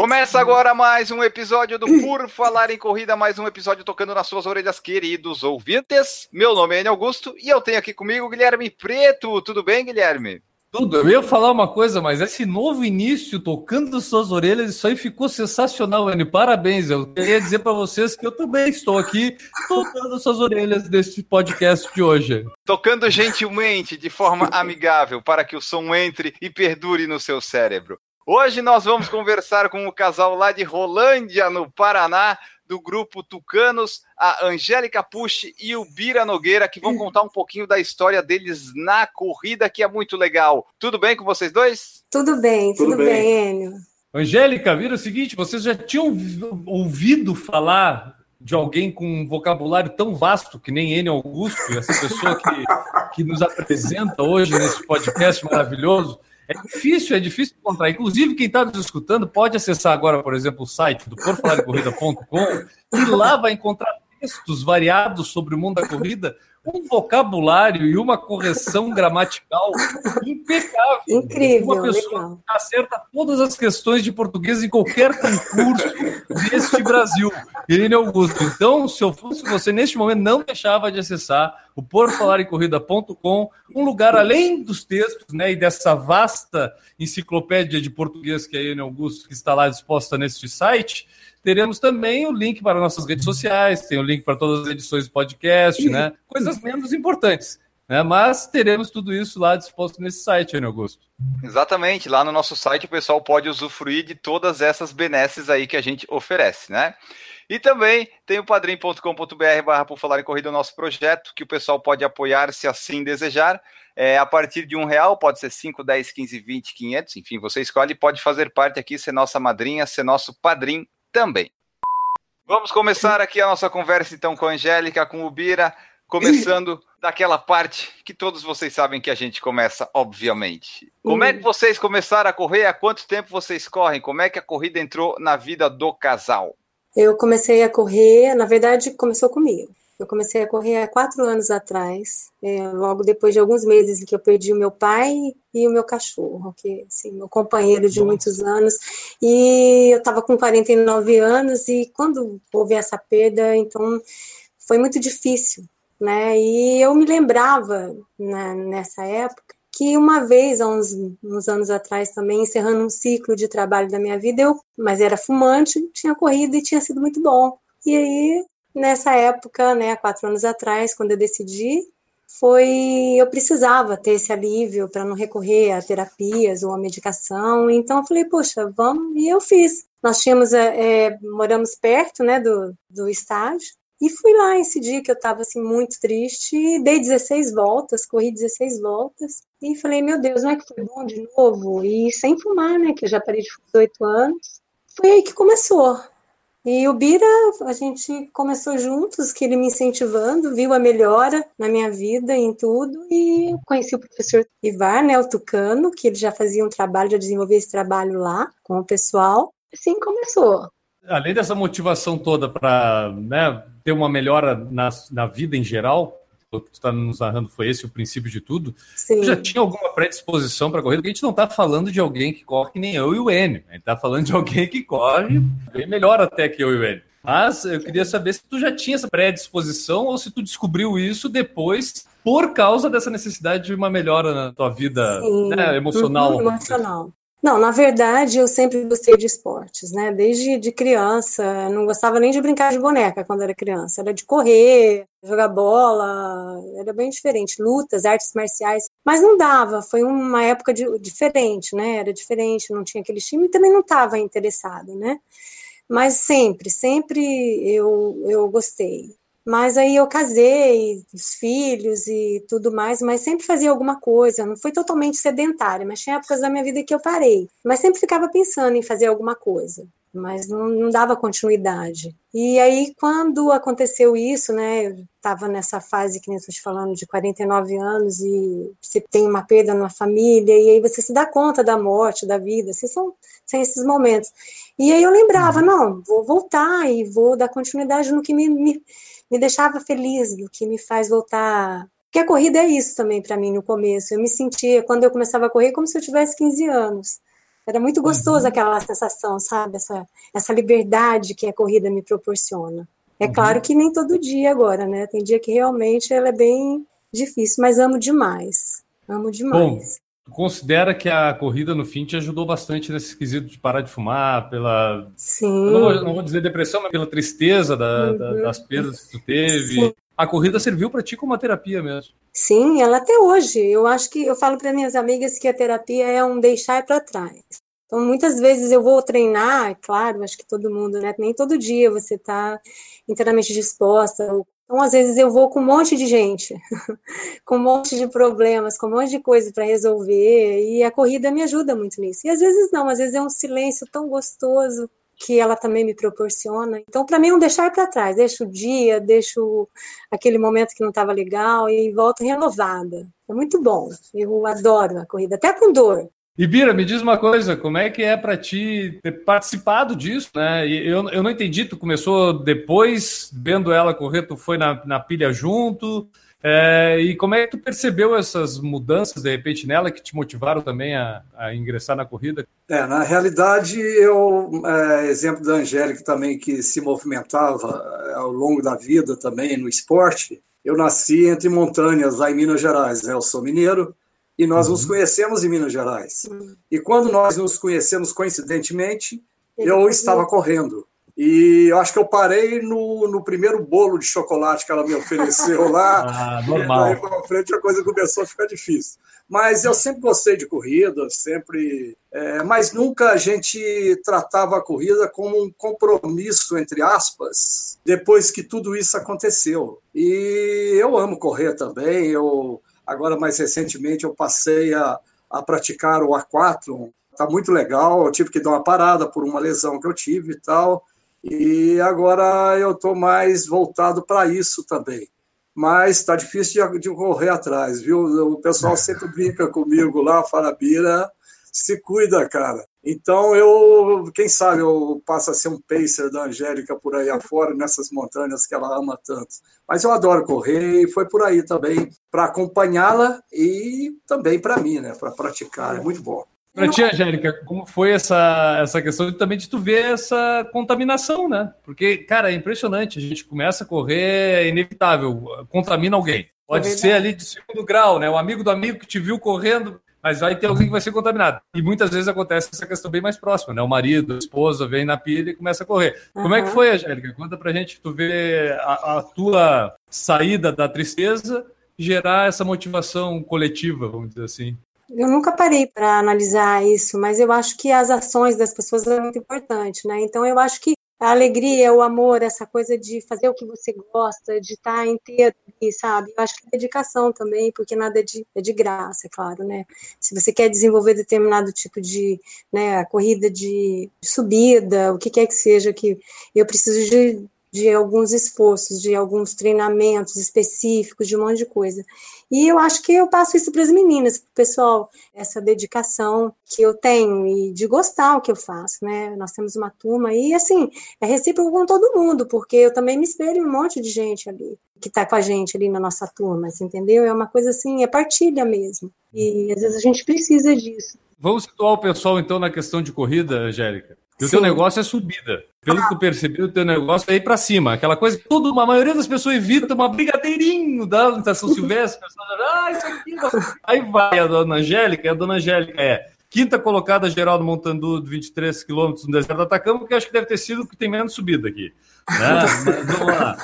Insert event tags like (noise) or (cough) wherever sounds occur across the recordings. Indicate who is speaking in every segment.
Speaker 1: Começa agora mais um episódio do Por Falar em Corrida, mais um episódio tocando nas suas orelhas, queridos ouvintes. Meu nome é Enio Augusto e eu tenho aqui comigo o Guilherme Preto. Tudo bem, Guilherme?
Speaker 2: Tudo. Eu ia falar uma coisa, mas esse novo início tocando suas orelhas, isso aí ficou sensacional, Enio. Parabéns. Eu queria dizer para vocês que eu também estou aqui tocando suas orelhas neste podcast de hoje.
Speaker 1: Tocando gentilmente, de forma amigável, para que o som entre e perdure no seu cérebro. Hoje nós vamos conversar com o casal lá de Rolândia, no Paraná, do grupo Tucanos, a Angélica Pucci e o Bira Nogueira, que vão contar um pouquinho da história deles na corrida, que é muito legal. Tudo bem com vocês dois?
Speaker 3: Tudo bem, tudo,
Speaker 4: Tudo
Speaker 3: bem,
Speaker 4: bem.
Speaker 3: Enio.
Speaker 2: Angélica, vira o seguinte: vocês já tinham ouvido falar de alguém com um vocabulário tão vasto que nem Enio Augusto, essa pessoa que, que nos apresenta hoje nesse podcast maravilhoso? É difícil, é difícil encontrar. Inclusive, quem está nos escutando pode acessar agora, por exemplo, o site do porfalarecorrida.com e lá vai encontrar textos variados sobre o mundo da corrida, um vocabulário e uma correção gramatical impecável.
Speaker 3: Incrível,
Speaker 2: Uma pessoa
Speaker 3: legal.
Speaker 2: que acerta todas as questões de português em qualquer concurso deste Brasil. Irene Augusto. Então, se eu fosse você, neste momento, não deixava de acessar o porfalarecorrida.com, um lugar além dos textos né, e dessa vasta enciclopédia de português que é a Irene Augusto, que está lá disposta neste site, teremos também o link para nossas redes sociais, tem o link para todas as edições do podcast, né? Coisas menos importantes. Né? Mas teremos tudo isso lá disposto nesse site, Irene Augusto.
Speaker 1: Exatamente, lá no nosso site o pessoal pode usufruir de todas essas benesses aí que a gente oferece, né? E também tem o padrim.com.br barra por falar em corrida o nosso projeto, que o pessoal pode apoiar se assim desejar. É, a partir de um real, pode ser 5, 10, 15, 20, 500, enfim, você escolhe, pode fazer parte aqui, ser nossa madrinha, ser nosso padrim também. Vamos começar aqui a nossa conversa então com a Angélica, com o Bira, começando (laughs) daquela parte que todos vocês sabem que a gente começa, obviamente. Como é que vocês começaram a correr? Há quanto tempo vocês correm? Como é que a corrida entrou na vida do casal?
Speaker 3: Eu comecei a correr, na verdade, começou comigo. Eu comecei a correr há quatro anos atrás, é, logo depois de alguns meses em que eu perdi o meu pai e o meu cachorro, que assim, meu companheiro de muitos anos. E eu estava com 49 anos e quando houve essa perda, então foi muito difícil, né? E eu me lembrava né, nessa época que uma vez, há uns, uns anos atrás também, encerrando um ciclo de trabalho da minha vida, eu, mas era fumante, tinha corrido e tinha sido muito bom. E aí, nessa época, né, quatro anos atrás, quando eu decidi, foi eu precisava ter esse alívio para não recorrer a terapias ou a medicação. Então eu falei, poxa, vamos, e eu fiz. Nós tínhamos, é, moramos perto, né, do, do estágio. E fui lá esse dia que eu estava assim muito triste, dei 16 voltas, corri 16 voltas, e falei, meu Deus, não é que foi bom de novo? E sem fumar, né, que eu já parei de fumar 18 anos. Foi aí que começou. E o Bira, a gente começou juntos, que ele me incentivando, viu a melhora na minha vida, em tudo, e conheci o professor Ivar, né, o Tucano, que ele já fazia um trabalho, já desenvolvia esse trabalho lá com o pessoal. Assim começou.
Speaker 2: Além dessa motivação toda para né, ter uma melhora na, na vida em geral, que tu está nos narrando foi esse o princípio de tudo.
Speaker 3: Sim.
Speaker 2: Tu já tinha alguma predisposição para corrida? Porque a gente não está falando de alguém que corre que nem eu e o Enio. A gente está falando de alguém que corre bem melhor até que eu e o Enio. Mas eu queria saber se tu já tinha essa predisposição ou se tu descobriu isso depois por causa dessa necessidade de uma melhora na tua vida né, emocional.
Speaker 3: Uhum, emocional. Não, na verdade, eu sempre gostei de esportes, né? Desde de criança, não gostava nem de brincar de boneca quando era criança. Era de correr, jogar bola, era bem diferente. Lutas, artes marciais. Mas não dava, foi uma época de- diferente, né? Era diferente, não tinha aquele time e também não estava interessado, né? Mas sempre, sempre eu, eu gostei. Mas aí eu casei, os filhos e tudo mais, mas sempre fazia alguma coisa. Não foi totalmente sedentária, mas tinha épocas da minha vida que eu parei. Mas sempre ficava pensando em fazer alguma coisa. mas não, não dava continuidade. E aí, quando aconteceu isso, né, eu estava nessa fase que nem estou te falando, de 49 anos, e você tem uma perda na família, e aí você se dá conta da morte, da vida, assim, são, são esses momentos. E aí eu lembrava, não, vou voltar e vou dar continuidade no que me, me, me deixava feliz, no que me faz voltar porque a corrida é isso também para mim no começo. Eu me sentia, quando eu começava a correr, como se eu tivesse 15 anos. Era muito gostoso uhum. aquela sensação, sabe? Essa, essa liberdade que a corrida me proporciona. É uhum. claro que nem todo dia agora, né? Tem dia que realmente ela é bem difícil, mas amo demais. Amo demais.
Speaker 2: Bom, considera que a corrida no fim te ajudou bastante nesse quesito de parar de fumar, pela.
Speaker 3: Sim.
Speaker 2: Não vou, não vou dizer depressão, mas pela tristeza da, uhum. da, das perdas que tu teve. Sim a corrida serviu para ti como uma terapia mesmo.
Speaker 3: Sim, ela até hoje. Eu acho que eu falo para minhas amigas que a terapia é um deixar para trás. Então, muitas vezes eu vou treinar, é claro, acho que todo mundo, né? Nem todo dia você está inteiramente disposta. Então, às vezes eu vou com um monte de gente, (laughs) com um monte de problemas, com um monte de coisa para resolver, e a corrida me ajuda muito nisso. E às vezes não, às vezes é um silêncio tão gostoso, que ela também me proporciona. Então, para mim, é um deixar para trás. Deixo o dia, deixo aquele momento que não estava legal e volto renovada. É muito bom. Eu adoro a corrida, até com dor.
Speaker 2: E Bira, me diz uma coisa, como é que é para ti ter participado disso, né? Eu, eu não entendi, tu começou depois, vendo ela correr, tu foi na, na pilha junto, é, e como é que tu percebeu essas mudanças, de repente, nela, que te motivaram também a, a ingressar na corrida?
Speaker 5: É, na realidade, eu, é, exemplo da Angélica também, que se movimentava é, ao longo da vida também no esporte, eu nasci entre montanhas lá em Minas Gerais, né? eu sou mineiro, e nós uhum. nos conhecemos em Minas Gerais. Uhum. E quando nós nos conhecemos coincidentemente, eu estava correndo. E eu acho que eu parei no, no primeiro bolo de chocolate que ela me ofereceu lá. (laughs)
Speaker 2: ah, normal.
Speaker 5: E daí para frente a coisa começou a ficar difícil. Mas eu sempre gostei de corrida, sempre. É, mas nunca a gente tratava a corrida como um compromisso, entre aspas, depois que tudo isso aconteceu. E eu amo correr também. Eu agora mais recentemente eu passei a, a praticar o A4. Tá muito legal. Eu tive que dar uma parada por uma lesão que eu tive e tal e agora eu estou mais voltado para isso também. Mas está difícil de, de, correr atrás, viu? O pessoal sempre brinca comigo lá, fala, Bira, se cuida, cara. Então eu, quem sabe, eu passo a ser um pacer da Angélica por aí afora, nessas montanhas que ela ama tanto. Mas eu adoro correr e foi por aí também, para acompanhá-la e também para mim, né? Para praticar. É muito bom.
Speaker 2: Para ti, Angélica, como foi essa, essa questão de, também de tu ver essa contaminação, né? Porque, cara, é impressionante. A gente começa a correr, é inevitável, contamina alguém. Pode é ser ali de segundo grau, né? O amigo do amigo que te viu correndo, mas vai ter alguém que vai ser contaminado. E muitas vezes acontece essa questão bem mais próxima, né? O marido, a esposa vem na pilha e começa a correr. Uhum. Como é que foi, Angélica? Conta pra gente, tu vê a, a tua saída da tristeza gerar essa motivação coletiva, vamos dizer assim.
Speaker 3: Eu nunca parei para analisar isso, mas eu acho que as ações das pessoas é muito importante, né? Então eu acho que a alegria, o amor, essa coisa de fazer o que você gosta, de estar inteiro, sabe? Eu acho que é dedicação também, porque nada é de, é de graça, é claro, né? Se você quer desenvolver determinado tipo de né, corrida de subida, o que quer que seja, que eu preciso de de alguns esforços, de alguns treinamentos específicos, de um monte de coisa. E eu acho que eu passo isso para as meninas, para o pessoal, essa dedicação que eu tenho e de gostar o que eu faço, né? Nós temos uma turma e, assim, é recíproco com todo mundo, porque eu também me espelho em um monte de gente ali, que está com a gente ali na nossa turma, assim, entendeu? É uma coisa assim, é partilha mesmo. E às vezes a gente precisa disso.
Speaker 2: Vamos situar o pessoal, então, na questão de corrida, Angélica. E o teu negócio é subida. Pelo que eu percebi, o teu negócio é ir para cima. Aquela coisa que tudo, a maioria das pessoas evita uma brigadeirinho da Estação Silvestre. ah, isso aqui. Aí vai a dona Angélica, e a dona Angélica é quinta colocada geral do Montandu, de 23 quilômetros no deserto do Atacama, que acho que deve ter sido o que tem menos subida aqui. Né? Vamos lá.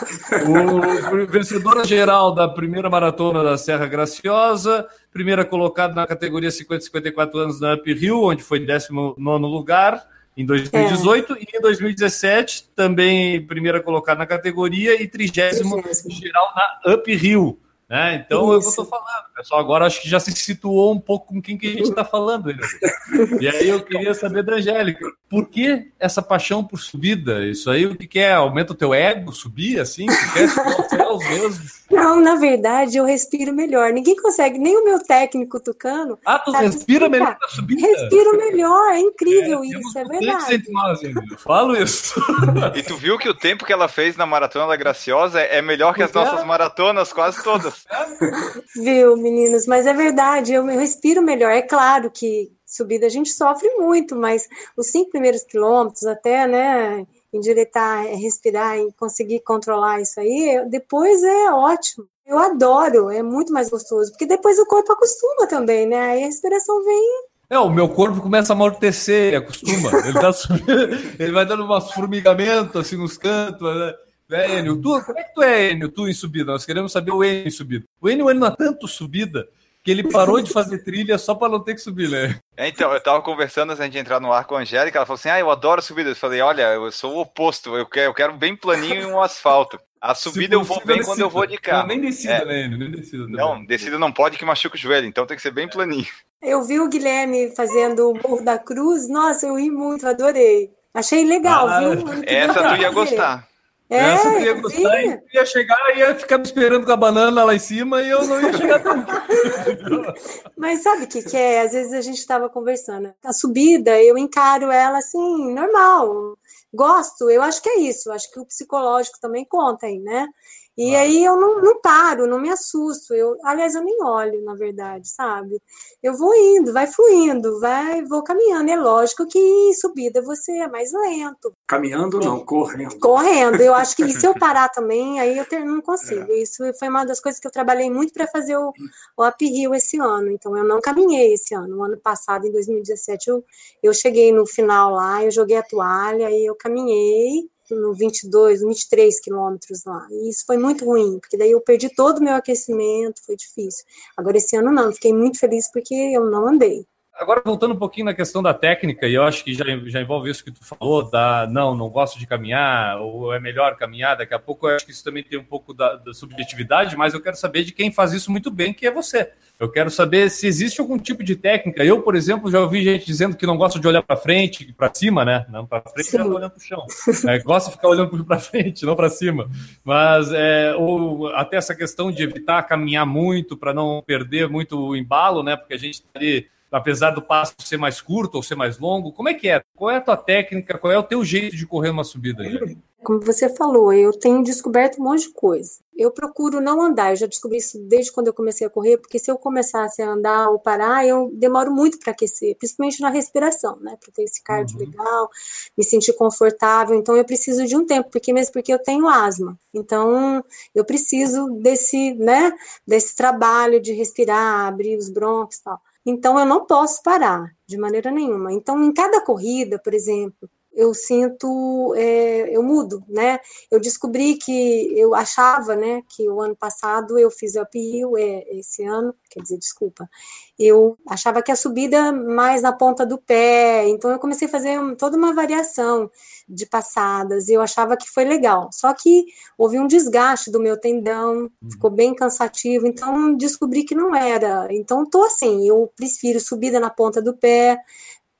Speaker 2: O vencedora geral da primeira maratona da Serra Graciosa, primeira colocada na categoria 50 54 anos da Up Hill, onde foi 19 lugar em 2018 é. e em 2017 também primeira colocada na categoria e trigésimo geral na Up Rio. Né? Então, é o que eu estou falando. Pessoal agora acho que já se situou um pouco com quem que a gente está falando. Né? E aí eu queria saber da Angélica, por que essa paixão por subida? Isso aí o que, que é? Aumenta o teu ego subir assim? Tu quer subir aos céus mesmo?
Speaker 3: Não, na verdade, eu respiro melhor. Ninguém consegue, nem o meu técnico tucano.
Speaker 2: Ah, tu respira melhor na subida?
Speaker 3: Respiro melhor, é incrível é, isso, é verdade.
Speaker 2: Nós, eu falo isso.
Speaker 1: E tu viu que o tempo que ela fez na Maratona da Graciosa é melhor que as nossas maratonas, quase todas.
Speaker 3: Viu, meninos? Mas é verdade, eu, eu respiro melhor. É claro que subida a gente sofre muito, mas os cinco primeiros quilômetros, até, né, endireitar, respirar e conseguir controlar isso aí, depois é ótimo. Eu adoro, é muito mais gostoso, porque depois o corpo acostuma também, né? Aí a respiração vem.
Speaker 2: É, o meu corpo começa a amortecer, ele acostuma. Ele, tá (laughs) ele vai dando umas formigamentos assim nos cantos, né? É, Enio, tu, como é que tu é, Enio, tu em subida? Nós queremos saber o Enio em subida. O Enio, ele não é tanto subida que ele parou de fazer trilha só para não ter que subir, né?
Speaker 1: É, então, eu tava conversando antes de entrar no ar com a Angélica, ela falou assim, ah, eu adoro subida. Eu falei, olha, eu sou o oposto, eu quero, eu quero bem planinho e um asfalto. A subida eu vou bem quando eu vou de carro.
Speaker 2: Não, nem descida, é. né? Nem descida também.
Speaker 1: Não, descida não pode que machuca o joelho, então tem que ser bem planinho.
Speaker 3: Eu vi o Guilherme fazendo o Morro da Cruz, nossa, eu ri muito, adorei. Achei legal, ah, viu?
Speaker 1: Essa tu ia gostar.
Speaker 2: É, Essa eu ia gostar e ia chegar e ia ficar me esperando com a banana lá em cima e eu não ia chegar tanto. (laughs)
Speaker 3: Mas sabe o que, que é? Às vezes a gente estava conversando. A subida, eu encaro ela assim, normal. Gosto, eu acho que é isso. Acho que o psicológico também conta aí, né? E claro. aí eu não, não, paro, não me assusto. Eu, aliás, eu nem olho, na verdade, sabe? Eu vou indo, vai fluindo, vai, vou caminhando. É lógico que em subida você é mais lento.
Speaker 5: Caminhando não, correndo.
Speaker 3: Correndo. Eu acho que (laughs) se eu parar também, aí eu ter, não consigo. É. Isso foi uma das coisas que eu trabalhei muito para fazer o, o uphill esse ano. Então eu não caminhei esse ano. O ano passado, em 2017, eu, eu cheguei no final lá, eu joguei a toalha e eu caminhei no 22, 23 quilômetros lá. E isso foi muito ruim, porque daí eu perdi todo o meu aquecimento, foi difícil. Agora, esse ano não, fiquei muito feliz porque eu não andei.
Speaker 2: Agora, voltando um pouquinho na questão da técnica, e eu acho que já, já envolve isso que tu falou, da não, não gosto de caminhar, ou é melhor caminhar, daqui a pouco eu acho que isso também tem um pouco da, da subjetividade, mas eu quero saber de quem faz isso muito bem, que é você. Eu quero saber se existe algum tipo de técnica. Eu, por exemplo, já ouvi gente dizendo que não gosta de olhar para frente, para cima, né? Não para frente, já olhando para o chão. É, gosta de ficar olhando para frente, não para cima. Mas é, ou até essa questão de evitar caminhar muito para não perder muito o embalo, né? Porque a gente está ali apesar do passo ser mais curto ou ser mais longo? Como é que é? Qual é a tua técnica? Qual é o teu jeito de correr uma subida?
Speaker 3: Como você falou, eu tenho descoberto um monte de coisa. Eu procuro não andar, eu já descobri isso desde quando eu comecei a correr, porque se eu começasse a andar ou parar, eu demoro muito para aquecer, principalmente na respiração, né? Para ter esse cardio uhum. legal, me sentir confortável. Então eu preciso de um tempo, porque mesmo porque eu tenho asma. Então eu preciso desse, né, desse trabalho de respirar, abrir os brônquios e tal. Então eu não posso parar de maneira nenhuma. Então, em cada corrida, por exemplo, eu sinto, é, eu mudo, né? Eu descobri que eu achava, né, que o ano passado eu fiz uphill, é, esse ano, quer dizer, desculpa, eu achava que a subida mais na ponta do pé, então eu comecei a fazer toda uma variação de passadas, e eu achava que foi legal. Só que houve um desgaste do meu tendão, uhum. ficou bem cansativo, então descobri que não era. Então tô assim, eu prefiro subida na ponta do pé,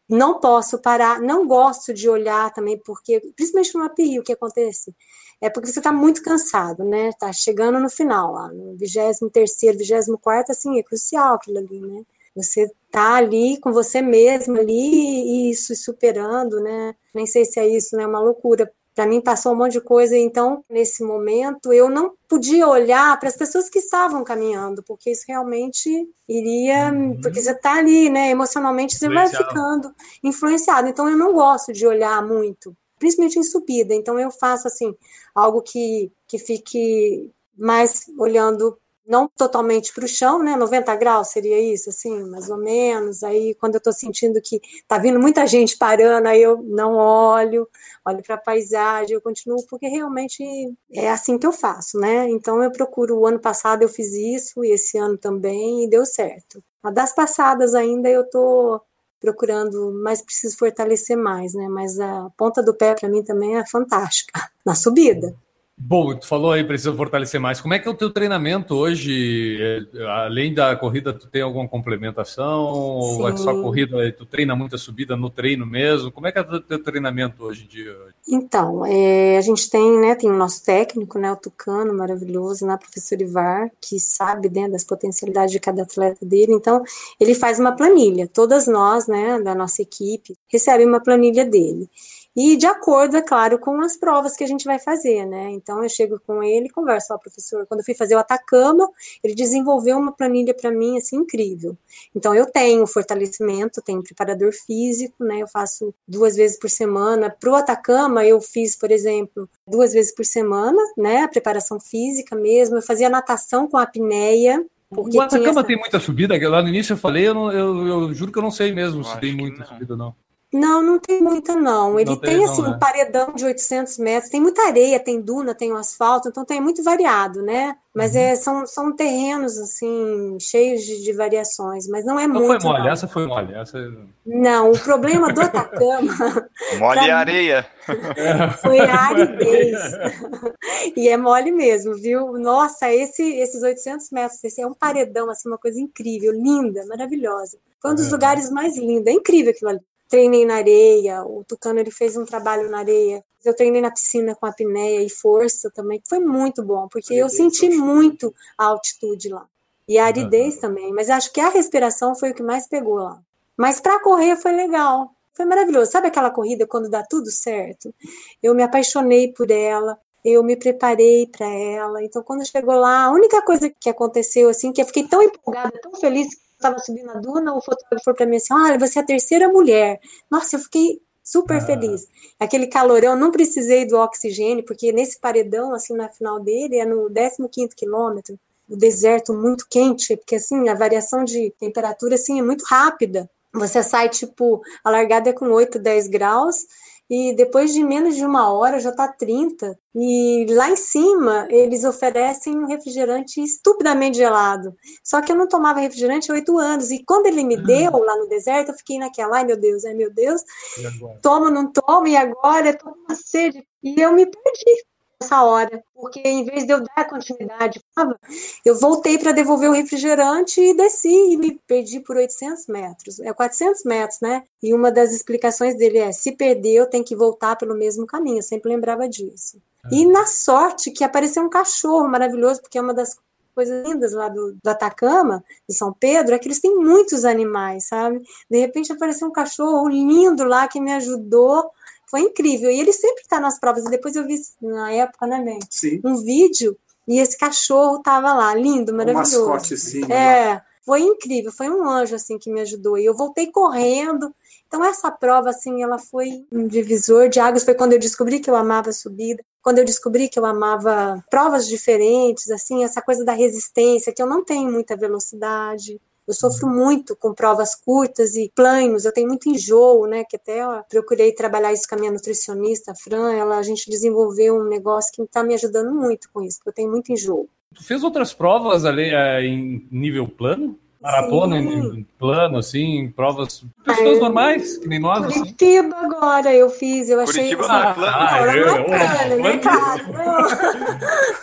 Speaker 3: não posso parar, não gosto de olhar também, porque, principalmente no API, o que acontece? É porque você está muito cansado, né? Tá chegando no final, lá, no 23 24 assim, é crucial aquilo ali, né? Você tá ali com você mesmo ali e isso superando, né? Nem sei se é isso, né? É uma loucura para mim passou um monte de coisa, então nesse momento eu não podia olhar para as pessoas que estavam caminhando, porque isso realmente iria, uhum. porque você está ali, né, emocionalmente você vai ficando influenciado. Então eu não gosto de olhar muito, principalmente em subida. Então eu faço assim, algo que que fique mais olhando não totalmente para o chão, né? 90 graus seria isso, assim, mais ou menos. Aí, quando eu estou sentindo que está vindo muita gente parando, aí eu não olho, olho para a paisagem, eu continuo, porque realmente é assim que eu faço, né? Então, eu procuro. O ano passado eu fiz isso, e esse ano também, e deu certo. A das passadas ainda eu estou procurando, mas preciso fortalecer mais, né? Mas a ponta do pé para mim também é fantástica (laughs) na subida.
Speaker 2: Bom, tu falou aí, precisa fortalecer mais. Como é que é o teu treinamento hoje? É, além da corrida, tu tem alguma complementação? Ou é só corrida? Tu treina muita subida no treino mesmo? Como é que é o teu treinamento hoje em dia?
Speaker 3: Então, é, a gente tem, né, tem o nosso técnico, né, o Tucano, maravilhoso, né, professor Ivar, que sabe, né, das potencialidades de cada atleta dele. Então, ele faz uma planilha. Todas nós, né, da nossa equipe, recebem uma planilha dele. E de acordo, é claro, com as provas que a gente vai fazer, né? Então eu chego com ele e converso, ó, professor, quando eu fui fazer o Atacama, ele desenvolveu uma planilha para mim assim incrível. Então eu tenho fortalecimento, tenho preparador físico, né? Eu faço duas vezes por semana. Para o Atacama eu fiz, por exemplo, duas vezes por semana, né? A preparação física mesmo. Eu fazia natação com apneia,
Speaker 2: o Atacama essa... tem muita subida? Lá no início eu falei, eu, não, eu, eu juro que eu não sei mesmo eu se tem muita subida ou não.
Speaker 3: Não, não tem muita não. Ele não tem, tem assim não, um né? paredão de 800 metros. Tem muita areia, tem duna, tem o asfalto, então tem muito variado, né? Mas uhum. é, são, são terrenos assim cheios de, de variações, mas não é não muito.
Speaker 2: Foi mole,
Speaker 3: não.
Speaker 2: essa foi mole. Essa...
Speaker 3: Não, o problema do Atacama. (laughs)
Speaker 1: mole é areia.
Speaker 3: Foi a aridez. e é mole mesmo, viu? Nossa, esse, esses 800 metros, esse é um paredão, assim, uma coisa incrível, linda, maravilhosa. Foi um dos é. lugares mais lindos. É incrível aquilo ali treinei na areia, o Tucano ele fez um trabalho na areia. Eu treinei na piscina com apneia e força também, que foi muito bom, porque eu senti muito a altitude lá. E a aridez também, mas acho que a respiração foi o que mais pegou lá. Mas para correr foi legal, foi maravilhoso. Sabe aquela corrida quando dá tudo certo? Eu me apaixonei por ela, eu me preparei para ela. Então, quando chegou lá, a única coisa que aconteceu, assim, que eu fiquei tão empolgada, tão feliz, estava subindo a duna, o fotógrafo falou para mim assim: olha, você é a terceira mulher. Nossa, eu fiquei super ah. feliz. Aquele calorão, não precisei do oxigênio, porque nesse paredão, assim, na final dele, é no 15 quilômetro, o deserto muito quente, porque assim, a variação de temperatura, assim, é muito rápida. Você sai, tipo, a largada é com 8, 10 graus, e depois de menos de uma hora já está 30. E lá em cima eles oferecem um refrigerante estupidamente gelado. Só que eu não tomava refrigerante há oito anos. E quando ele me deu lá no deserto, eu fiquei naquela, ai meu Deus, ai meu Deus, tomo, não tomo, e agora eu tô com uma sede. E eu me perdi essa hora, porque em vez de eu dar continuidade, eu voltei para devolver o refrigerante e desci e me perdi por 800 metros, é 400 metros, né? E uma das explicações dele é: se perdeu, tem que voltar pelo mesmo caminho. Eu sempre lembrava disso. E na sorte que apareceu um cachorro maravilhoso, porque é uma das coisas lindas lá do, do Atacama, de São Pedro, é que eles têm muitos animais, sabe? De repente apareceu um cachorro lindo lá que me ajudou foi incrível. E ele sempre está nas provas. E depois eu vi na época, né, Ben?
Speaker 5: Sim.
Speaker 3: Um vídeo e esse cachorro tava lá, lindo, maravilhoso. Um
Speaker 5: mascotezinho.
Speaker 3: É, né? foi incrível. Foi um anjo assim que me ajudou. E eu voltei correndo. Então essa prova assim, ela foi um divisor de águas. Foi quando eu descobri que eu amava subida. Quando eu descobri que eu amava provas diferentes, assim, essa coisa da resistência, que eu não tenho muita velocidade, eu sofro muito com provas curtas e planos, eu tenho muito enjoo, né? Que até procurei trabalhar isso com a minha nutricionista, a Fran, ela, a gente desenvolveu um negócio que está me ajudando muito com isso, porque eu tenho muito enjoo.
Speaker 2: Tu fez outras provas ali é, em nível plano? Maratona em, em, plano, assim, provas pessoas é, normais, que nem nós.
Speaker 3: Assim. Curitiba assim. agora eu fiz, eu achei.
Speaker 1: Curitiba não é plano. Ah, não,
Speaker 3: ela não é plano, né, cara?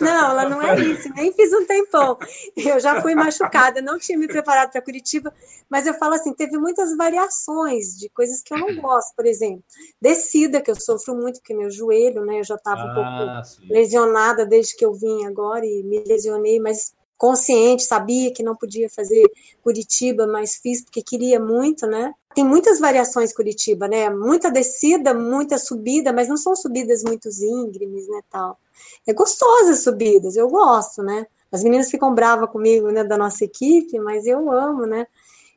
Speaker 3: Não. não, ela não é isso, nem fiz um tempão. Eu já fui machucada, não tinha me preparado para Curitiba, mas eu falo assim, teve muitas variações de coisas que eu não gosto, por exemplo, descida, que eu sofro muito, porque meu joelho, né, eu já estava ah, um pouco sim. lesionada desde que eu vim agora e me lesionei, mas consciente, sabia que não podia fazer Curitiba, mas fiz porque queria muito, né? Tem muitas variações Curitiba, né? Muita descida, muita subida, mas não são subidas muito íngremes, né, tal. É gostosa as subidas, eu gosto, né? As meninas ficam bravas comigo, né, da nossa equipe, mas eu amo, né?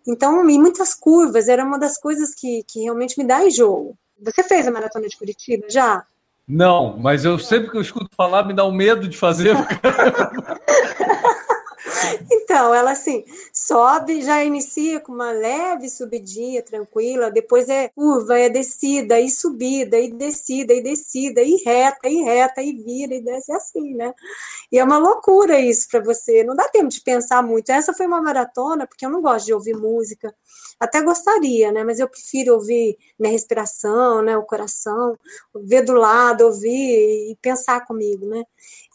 Speaker 3: Então, e muitas curvas, era uma das coisas que, que realmente me dá enjoo. Você fez a maratona de Curitiba já?
Speaker 2: Não, mas eu sempre que eu escuto falar me dá um medo de fazer. (laughs)
Speaker 3: you (laughs) Então, ela assim, sobe, já inicia com uma leve subidinha, tranquila, depois é curva, é descida, e subida, e descida, e descida, e reta, e reta, e vira, e desce assim, né? E é uma loucura isso para você, não dá tempo de pensar muito. Essa foi uma maratona, porque eu não gosto de ouvir música, até gostaria, né? Mas eu prefiro ouvir minha respiração, né? O coração, ver do lado, ouvir e pensar comigo, né?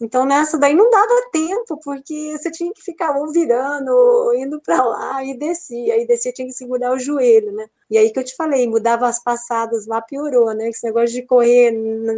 Speaker 3: Então nessa daí não dava tempo, porque você tinha que ficar ou virando, indo para lá e descia, e descia tinha que segurar o joelho, né? E aí que eu te falei, mudava as passadas lá, piorou, né? Esse negócio de correr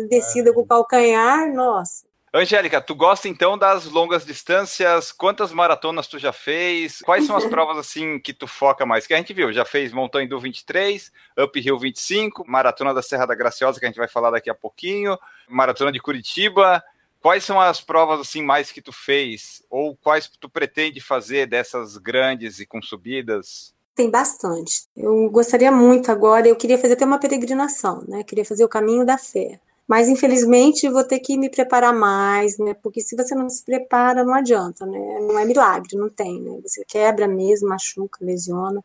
Speaker 3: descida é. com o calcanhar, nossa.
Speaker 1: Angélica, tu gosta então das longas distâncias? Quantas maratonas tu já fez? Quais são as (laughs) provas assim que tu foca mais? Que a gente viu, já fez Montanha do 23, Uphill 25, Maratona da Serra da Graciosa, que a gente vai falar daqui a pouquinho, Maratona de Curitiba. Quais são as provas assim mais que tu fez ou quais tu pretende fazer dessas grandes e com subidas?
Speaker 3: Tem bastante. Eu gostaria muito agora, eu queria fazer até uma peregrinação, né? queria fazer o caminho da fé. Mas infelizmente vou ter que me preparar mais, né? Porque se você não se prepara, não adianta, né? Não é milagre, não tem, né? Você quebra mesmo, machuca, lesiona.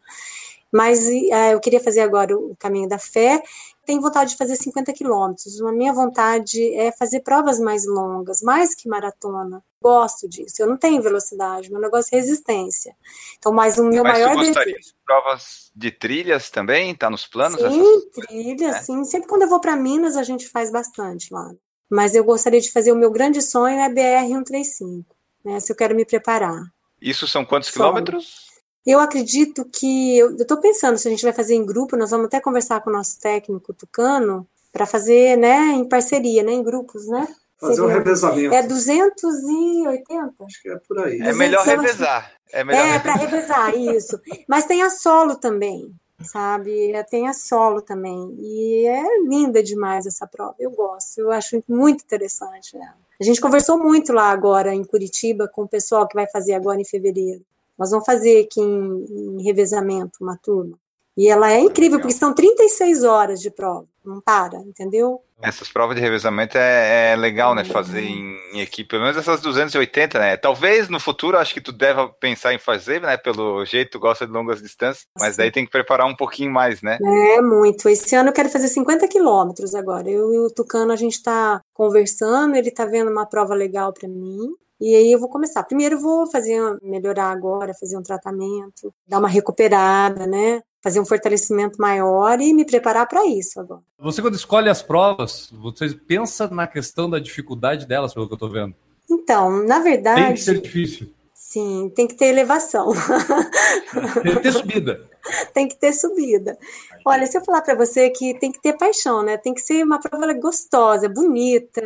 Speaker 3: Mas é, eu queria fazer agora o caminho da fé. Tenho vontade de fazer 50 quilômetros. A minha vontade é fazer provas mais longas, mais que maratona. Gosto disso. Eu não tenho velocidade, meu negócio é resistência. Então, mais o meu
Speaker 1: mas
Speaker 3: maior
Speaker 1: gostaria desejo. de provas de trilhas também? Está nos planos?
Speaker 3: Sim, trilhas, é. sim. Sempre quando eu vou para Minas, a gente faz bastante lá. Mas eu gostaria de fazer o meu grande sonho é BR-135. Né, se eu quero me preparar.
Speaker 1: Isso são quantos Só. quilômetros?
Speaker 3: Eu acredito que. Eu estou pensando se a gente vai fazer em grupo, nós vamos até conversar com o nosso técnico Tucano para fazer né, em parceria, né, em grupos, né?
Speaker 5: Fazer Seria, um revezamento.
Speaker 3: É 280?
Speaker 5: Acho que é por aí.
Speaker 1: É melhor revezar.
Speaker 3: É, melhor é para revezar, isso. Mas tem a solo também, sabe? É, tem a solo também. E é linda demais essa prova. Eu gosto, eu acho muito interessante. Né? A gente conversou muito lá agora em Curitiba com o pessoal que vai fazer agora em fevereiro. Nós vamos fazer aqui em, em revezamento uma turma. E ela é incrível, porque são 36 horas de prova, não para, entendeu?
Speaker 1: Essas provas de revezamento é, é legal, né? Fazer em, em, equipe, pelo menos essas 280, né? Talvez no futuro, acho que tu deva pensar em fazer, né? Pelo jeito, tu gosta de longas distâncias, mas daí tem que preparar um pouquinho mais, né?
Speaker 3: É, muito. Esse ano eu quero fazer 50 quilômetros agora. Eu e o Tucano, a gente está conversando, ele está vendo uma prova legal para mim. E aí eu vou começar. Primeiro eu vou fazer melhorar agora, fazer um tratamento, dar uma recuperada, né? Fazer um fortalecimento maior e me preparar para isso agora.
Speaker 2: Você quando escolhe as provas, você pensa na questão da dificuldade delas, pelo que eu estou vendo?
Speaker 3: Então, na verdade.
Speaker 2: Tem que ser difícil.
Speaker 3: Sim, tem que ter elevação. (laughs)
Speaker 2: Tem que ter subida.
Speaker 3: tem que ter subida. Olha, se eu falar para você que tem que ter paixão, né? Tem que ser uma prova gostosa, bonita,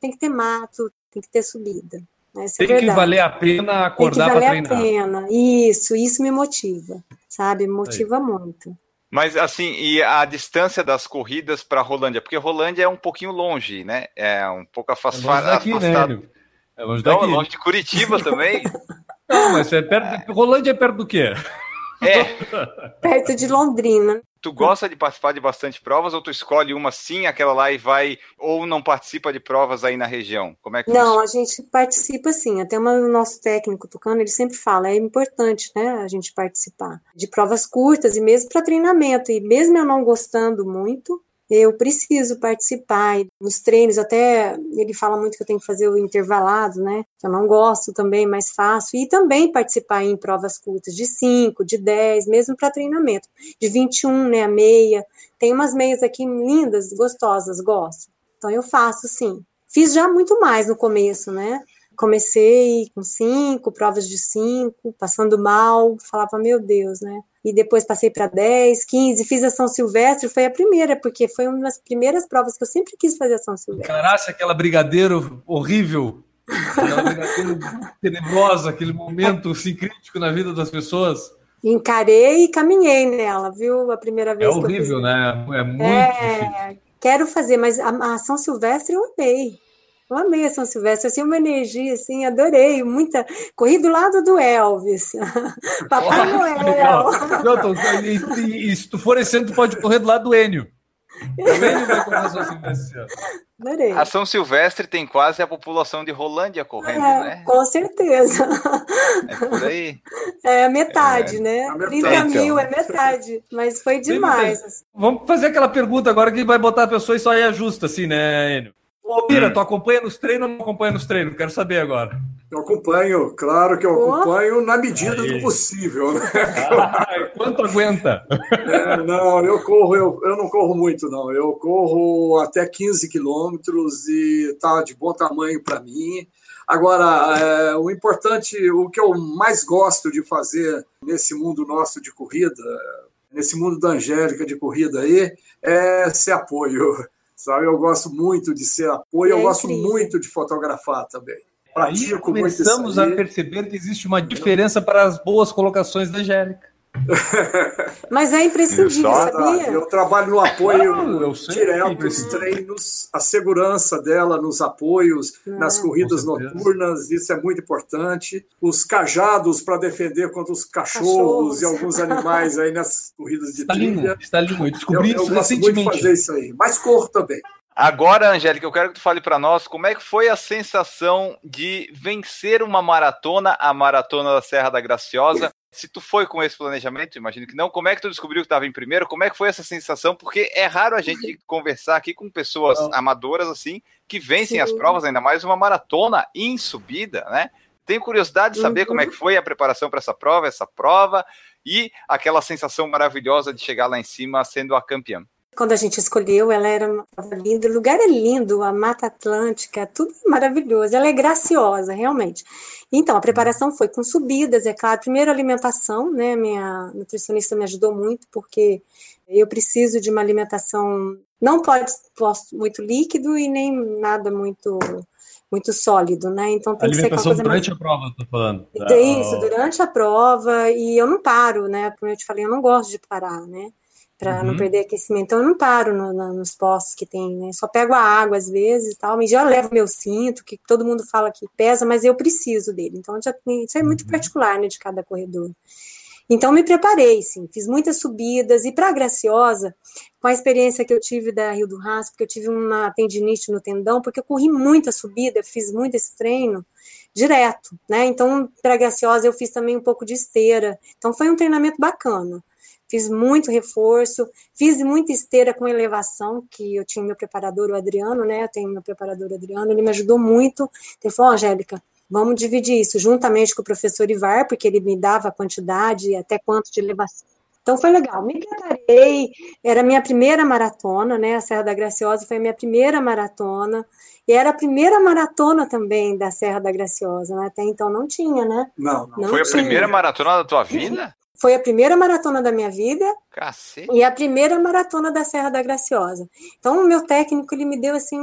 Speaker 3: tem que ter mato, tem que ter subida. Né?
Speaker 2: Tem é que valer a pena acordar para treinar. Tem que valer a pena.
Speaker 3: Isso, isso me motiva, sabe? Me motiva Aí. muito.
Speaker 1: Mas assim, e a distância das corridas para Rolândia? Porque Rolândia é um pouquinho longe, né? É um pouco afastado.
Speaker 2: É longe daqui, né?
Speaker 1: É longe daqui. Não, longe de Curitiba também. (laughs)
Speaker 2: Não, mas é perto de... Rolândia é perto do quê?
Speaker 1: É. (laughs)
Speaker 3: perto de Londrina.
Speaker 1: Tu gosta de participar de bastante provas ou tu escolhe uma sim, aquela lá e vai, ou não participa de provas aí na região? Como é que
Speaker 3: Não, a gente participa sim. Até o nosso técnico Tucano, ele sempre fala, é importante, né, a gente participar de provas curtas e mesmo para treinamento. E mesmo eu não gostando muito, eu preciso participar. Nos treinos, até ele fala muito que eu tenho que fazer o intervalado, né? Que eu não gosto também, mas faço. E também participar em provas curtas, de 5, de 10, mesmo para treinamento. De 21, né? A meia. Tem umas meias aqui lindas, gostosas, gosto. Então eu faço, sim. Fiz já muito mais no começo, né? Comecei com cinco, provas de cinco, passando mal, falava, meu Deus, né? E depois passei para 10, 15, fiz a São Silvestre, foi a primeira, porque foi uma das primeiras provas que eu sempre quis fazer a São Silvestre.
Speaker 2: Caraca, aquela brigadeiro horrível, aquela brigadeiro tenebrosa, aquele momento assim, crítico na vida das pessoas.
Speaker 3: Encarei e caminhei nela, viu? A primeira vez.
Speaker 2: É horrível, né? É muito é, difícil.
Speaker 3: Quero fazer, mas a, a São Silvestre eu amei. Eu amei a São Silvestre, assim, uma energia, assim, adorei, muita... Corri do lado do Elvis, (laughs) Papai Noel.
Speaker 2: Não, e, e, se tu for esse ano, tu pode correr do lado do Enio.
Speaker 3: Adorei.
Speaker 1: A São Silvestre tem quase a população de Rolândia correndo,
Speaker 3: É,
Speaker 1: né?
Speaker 3: Com certeza.
Speaker 1: É por aí. (laughs)
Speaker 3: É metade, né?
Speaker 5: a metade.
Speaker 3: 30 mil
Speaker 1: Então.
Speaker 3: é metade. Mas foi demais.
Speaker 2: Vamos fazer aquela pergunta agora que vai botar a pessoa e só aí ajusta, assim, né, Enio? Ô, Mira, tu acompanha nos treinos ou não acompanha nos treinos? Quero saber agora.
Speaker 5: Eu acompanho, claro que eu
Speaker 3: Oh.
Speaker 5: acompanho na medida
Speaker 2: Aí.
Speaker 5: do possível. Né?
Speaker 2: Ai, quanto aguenta?
Speaker 5: É, não, eu corro, eu, eu não corro muito, não. Eu corro até 15 quilômetros e tá de bom tamanho para mim. Agora, é, o importante, o que eu mais gosto de fazer nesse mundo nosso de corrida, nesse mundo da Angélica de corrida aí, é ser apoio. Sabe, eu gosto muito de ser apoio, eu
Speaker 3: É
Speaker 5: gosto
Speaker 3: incrível.
Speaker 5: muito de fotografar também.
Speaker 2: Aí
Speaker 5: Pratico muito isso
Speaker 2: começamos a
Speaker 5: aí.
Speaker 2: perceber que existe uma diferença para as boas colocações da Angélica. (laughs)
Speaker 3: Mas é imprescindível, sabia?
Speaker 5: Eu trabalho no apoio
Speaker 2: eu
Speaker 5: direto, os treinos, a segurança dela nos apoios, nas corridas noturnas, isso é muito importante. Os cajados para defender contra os cachorros,
Speaker 3: Cachorros.
Speaker 5: e alguns animais aí nas corridas de
Speaker 2: Stalinho,
Speaker 5: trilha.
Speaker 2: Stalinho. Eu
Speaker 5: Eu,
Speaker 2: descobri
Speaker 5: eu
Speaker 2: isso
Speaker 5: gosto muito
Speaker 2: recentemente.
Speaker 5: fazer isso aí. Mas corro também.
Speaker 1: Agora, Angélica, eu quero que tu fale para nós como é que foi a sensação de vencer uma maratona, a maratona da Serra da Graciosa. Se tu foi com esse planejamento, imagino que não, como é que tu descobriu que estava em primeiro? Como é que foi essa sensação? Porque é raro a gente (laughs) conversar aqui com pessoas amadoras assim, que vencem as
Speaker 3: Sim.
Speaker 1: provas, ainda mais uma maratona em subida, né? Tenho curiosidade de saber
Speaker 3: Uhum.
Speaker 1: como é que foi a preparação para essa prova, essa prova e aquela sensação maravilhosa de chegar lá em cima sendo a campeã.
Speaker 3: Quando a gente escolheu, ela era uma linda. O lugar é lindo, a Mata Atlântica, tudo é maravilhoso. Ela é graciosa, realmente. Então, a preparação foi com subidas, é claro. Primeiro, alimentação, né? Minha nutricionista me ajudou muito, porque eu preciso de uma alimentação. Não pode posso, muito líquido e nem nada muito muito sólido, né? Então tem que ser com a
Speaker 2: Alimentação
Speaker 3: coisa mais
Speaker 2: durante a prova, tô falando.
Speaker 3: Isso, durante a prova, e eu não paro, né? Como eu te falei, eu não gosto de parar, né? Para não
Speaker 2: Uhum.
Speaker 3: perder aquecimento. Então, eu não paro no- no- nos postos que tem, né? Só pego a água às vezes e tal, mas já levo meu cinto, que todo mundo fala que pesa, mas eu preciso dele. Então, já tem, isso é muito particular, né, de cada corredor. Então, me preparei, sim, fiz muitas subidas, e para Graciosa, com a experiência que eu tive da Rio do Rastro, porque eu tive uma tendinite no tendão, porque eu corri muita subida, fiz muito esse treino, direto, né? Então, para Graciosa eu fiz também um pouco de esteira. Então foi um treinamento bacana. Fiz muito reforço, fiz muita esteira com elevação, que eu tinha meu preparador, o Adriano, né? Eu tenho meu preparador Adriano, ele me ajudou muito. Ele falou, oh, Angélica, vamos dividir isso juntamente com o professor Ivar, porque ele me dava a quantidade e até quanto de elevação. Então foi legal, me preparei, era a minha primeira maratona, né? A Serra da Graciosa foi a minha primeira maratona. E era a primeira maratona também da Serra da Graciosa, né? Até então não tinha, né?
Speaker 5: Não, não.
Speaker 3: Não
Speaker 1: Foi a
Speaker 3: tinha.
Speaker 1: primeira maratona da tua vida?
Speaker 3: Foi a primeira maratona da minha vida
Speaker 1: Cacete.
Speaker 3: e a primeira maratona da Serra da Graciosa. Então, o meu técnico, ele me deu assim,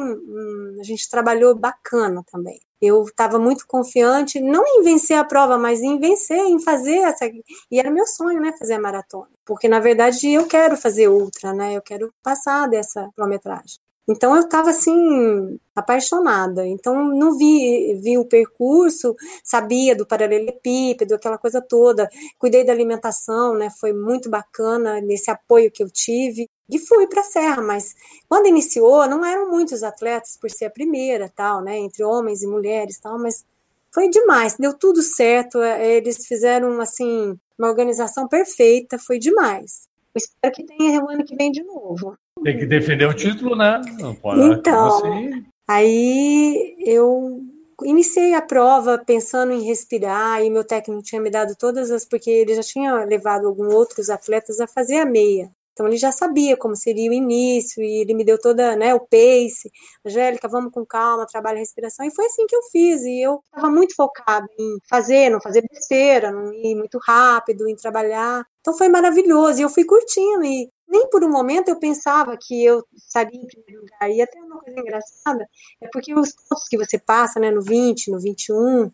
Speaker 3: a gente trabalhou bacana também. Eu estava muito confiante, não em vencer a prova, mas em vencer, em fazer essa. E era meu sonho, né, fazer a maratona. Porque, na verdade, eu quero fazer ultra, né, eu quero passar dessa quilometragem. Então eu estava assim apaixonada. Então não vi vi o percurso, sabia do paralelepípedo, aquela coisa toda. Cuidei da alimentação, né? Foi muito bacana nesse apoio que eu tive. E fui para a Serra, mas quando iniciou, não eram muitos atletas por ser a primeira, tal, né? Entre homens e mulheres, tal, mas foi demais, deu tudo certo. é, Eles fizeram assim uma organização perfeita, foi demais. Espero que tenha o ano que vem de novo.
Speaker 2: Tem que defender o título, né? Não pode.
Speaker 3: Então.
Speaker 2: Você...
Speaker 3: Aí eu iniciei a prova pensando em respirar e meu técnico tinha me dado todas as porque ele já tinha levado alguns outros atletas a fazer a meia. Então ele já sabia como seria o início e ele me deu toda, né, o pace. Angélica, vamos com calma, trabalha a respiração. E foi assim que eu fiz. E eu estava muito focada em fazer, não fazer besteira, não ir muito rápido, em trabalhar. Então foi maravilhoso. E eu fui curtindo. E nem por um momento eu pensava que eu estaria em primeiro lugar. E até uma coisa engraçada é porque os pontos que você passa, né, no 20, no 21,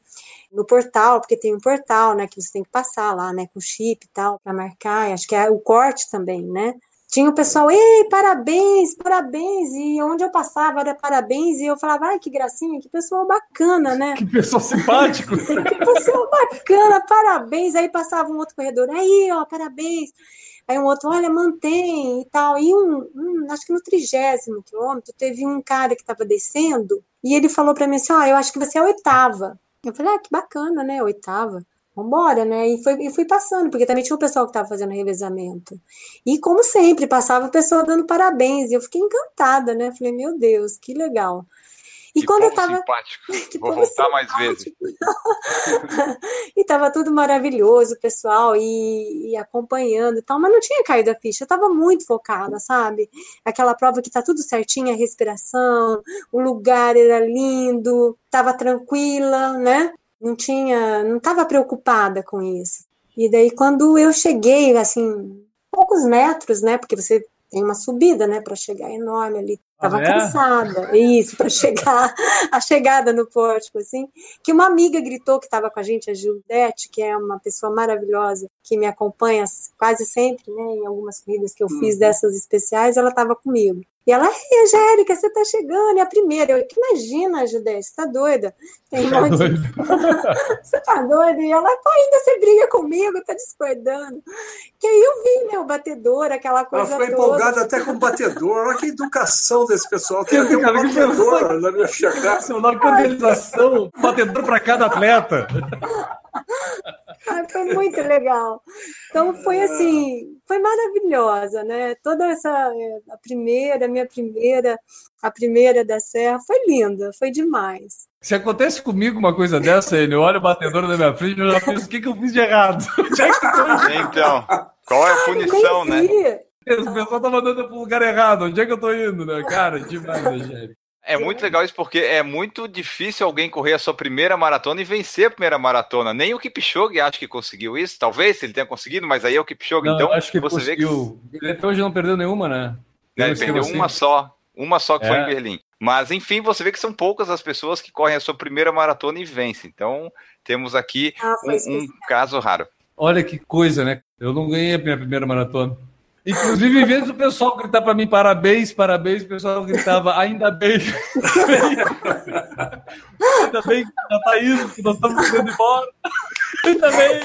Speaker 3: no portal, porque tem um portal, né, que você tem que passar lá, né, com chip e tal, para marcar. Acho que é o corte também, né? Tinha o pessoal, ei, parabéns, parabéns, e onde eu passava era parabéns, e eu falava, ai, que gracinha, que pessoal bacana, né? (laughs)
Speaker 2: Que pessoal simpático. (laughs)
Speaker 3: que pessoal bacana, parabéns. Aí passava um outro corredor, aí, ó, parabéns. Aí um outro, olha, mantém e tal. E um, um acho que no trigésimo quilômetro, teve um cara que estava descendo, e ele falou para mim assim, ó, eu acho que você é a oitava. Eu falei, ah, que bacana, né, oitava vambora, né? E, foi, e fui passando, porque também tinha o pessoal que estava fazendo revezamento. E como sempre, passava o pessoal dando parabéns. E eu fiquei encantada, né? Falei, meu Deus, que legal.
Speaker 1: E que quando eu tava. Simpático. (laughs) Vou voltar simpático. mais vezes. (laughs)
Speaker 3: e tava tudo maravilhoso, pessoal, e, e, acompanhando e tal, mas não tinha caído a ficha. Eu tava muito focada, sabe? Aquela prova que tá tudo certinho, a respiração, o lugar era lindo, tava tranquila, né? Não tinha, não estava preocupada com isso. E daí quando eu cheguei, assim, poucos metros, né, porque você tem uma subida, né, para chegar enorme ali. Tava ah, é? cansada, (laughs) isso, para chegar, a chegada no pórtico, assim, que uma amiga gritou que estava com a gente, a Gildete, que é uma pessoa maravilhosa, que me acompanha quase sempre, né, em algumas corridas que eu fiz uhum. dessas especiais, ela estava comigo. E ela, ei, Angélica, você tá chegando, é a primeira. Eu, imagina, Judé, você tá doida? Tem um tá monte... (laughs) você tá doida? E ela, pô, ainda você briga comigo, tá discordando. Que aí eu vi, né, o batedor, aquela coisa
Speaker 5: Ela foi toda. empolgada até com o batedor. Olha que educação desse pessoal. Tem até um batedor na minha chegada.
Speaker 2: Na organização, batedor para cada atleta. (laughs)
Speaker 3: foi muito legal. Então foi assim, foi maravilhosa, né? Toda essa a primeira, a minha primeira, a primeira da Serra foi linda, foi demais.
Speaker 2: Se acontece comigo uma coisa dessa, ele olha o batedor da minha frente, eu já penso o que, que eu fiz de errado.
Speaker 1: É (laughs) então, qual é a punição, né?
Speaker 2: O pessoal tá mandando pro lugar errado. Onde é que eu tô indo, né? Cara, demais, né, gente?
Speaker 1: É muito legal isso porque é muito difícil alguém correr a sua primeira maratona e vencer a primeira maratona. Nem o Kipchoge acho que conseguiu isso. Talvez ele tenha conseguido, mas aí é o Kipchoge. Não, então
Speaker 2: acho que você conseguiu. vê que ele até hoje não perdeu nenhuma, né?
Speaker 1: né ele perdeu uma só, uma só que é. foi em Berlim. Mas enfim, você vê que são poucas as pessoas que correm a sua primeira maratona e vencem. Então temos aqui ah, um, um caso raro.
Speaker 2: Olha que coisa, né? Eu não ganhei a minha primeira maratona. Inclusive, em vez do pessoal gritar para mim parabéns, parabéns, o pessoal gritava ainda bem. (laughs) ainda bem que já tá indo, que nós estamos indo embora. (laughs) Ainda bem.